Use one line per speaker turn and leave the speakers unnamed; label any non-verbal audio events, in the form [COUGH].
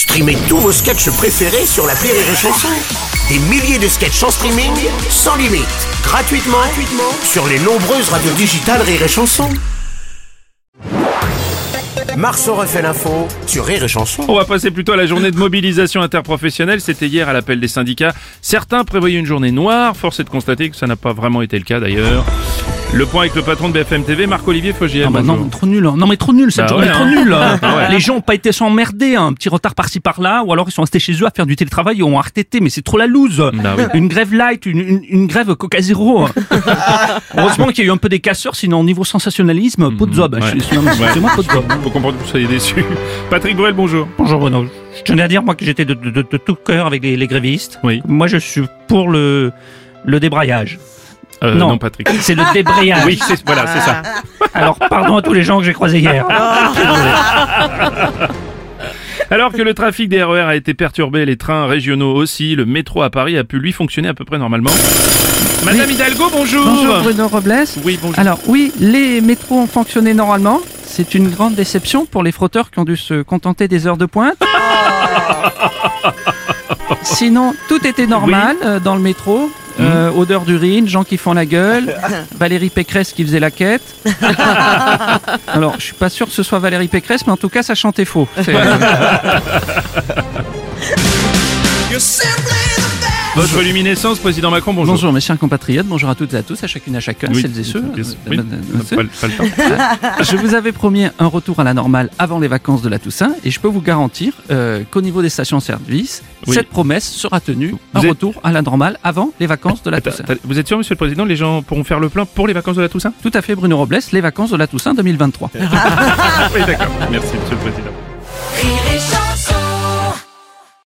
Streamez tous vos sketchs préférés sur la Rire et Chanson. Des milliers de sketchs en streaming, sans limite, gratuitement, gratuitement sur les nombreuses radios digitales Rire et Chanson. Marceau refait l'info sur Rire et Chanson.
On va passer plutôt à la journée de mobilisation interprofessionnelle. C'était hier à l'appel des syndicats. Certains prévoyaient une journée noire. Force est de constater que ça n'a pas vraiment été le cas d'ailleurs. Le point avec le patron de BFM TV, Marc-Olivier Fogiel.
Ah bah non, trop nul. hein. Non mais trop nul, cette
Bah
journée
ouais,
trop
hein.
nulle. hein. [LAUGHS]
Ah ouais.
Les gens ont pas été s'emmerder, un petit retard par-ci par-là, ou alors ils sont restés chez eux à faire du télétravail et ont RTT, mais c'est trop la loose.
Bah oui.
Une grève light, une, une, une grève Coca Zéro. [LAUGHS] Heureusement qu'il y a eu un peu des casseurs, sinon au niveau sensationnalisme, pot de zob.
ouais.
Je suis- non, mais
Ouais.
C'est moi pot de zob. [LAUGHS]
Faut comprendre que vous soyez déçus. Patrick Bruel, bonjour.
Bonjour Bruno. Je tenais à dire moi que j'étais de, de- de- de tout cœur avec les, les grévistes.
Oui.
Moi je suis pour le, le débrayage.
Euh,
Non.
non. Patrick.
C'est le débrayage.
Oui, c'est, voilà, c'est ça.
Alors pardon à tous les gens que j'ai croisés hier. [LAUGHS]
Alors que le trafic des RER a été perturbé, les trains régionaux aussi, le métro à Paris a pu lui fonctionner à peu près normalement. Madame Hidalgo, bonjour.
Bonjour Bruno Robles.
Oui, bonjour.
Alors oui, les métros ont fonctionné normalement. C'est une grande déception pour les frotteurs qui ont dû se contenter des heures de pointe. [LAUGHS] Sinon, tout était normal euh, dans le métro. Euh, odeur d'urine, gens qui font la gueule, [LAUGHS] Valérie Pécresse qui faisait la quête. [LAUGHS] Alors, je suis pas sûr que ce soit Valérie Pécresse, mais en tout cas, ça chantait faux. [LAUGHS]
Votre luminescence, président Macron, bonjour.
Bonjour mes chers compatriotes, bonjour à toutes et à tous, à chacune et à chacun,
Oui,
celles et ceux.
bien sûr. Oui, pas, le- pas le temps. [LAUGHS]
Je vous avais promis un retour à la normale avant les vacances de la Toussaint et je peux vous garantir euh, qu'au niveau des stations-service,
Oui.
cette promesse sera tenue, un
êtes-
retour à la normale avant les vacances de la Toussaint.
vous êtes sûr, monsieur le président, les gens pourront faire le plein pour les vacances de la Toussaint?
Tout à fait Bruno Robles, les vacances de la Toussaint 2023. [LAUGHS]
Oui, d'accord. Merci, monsieur le président.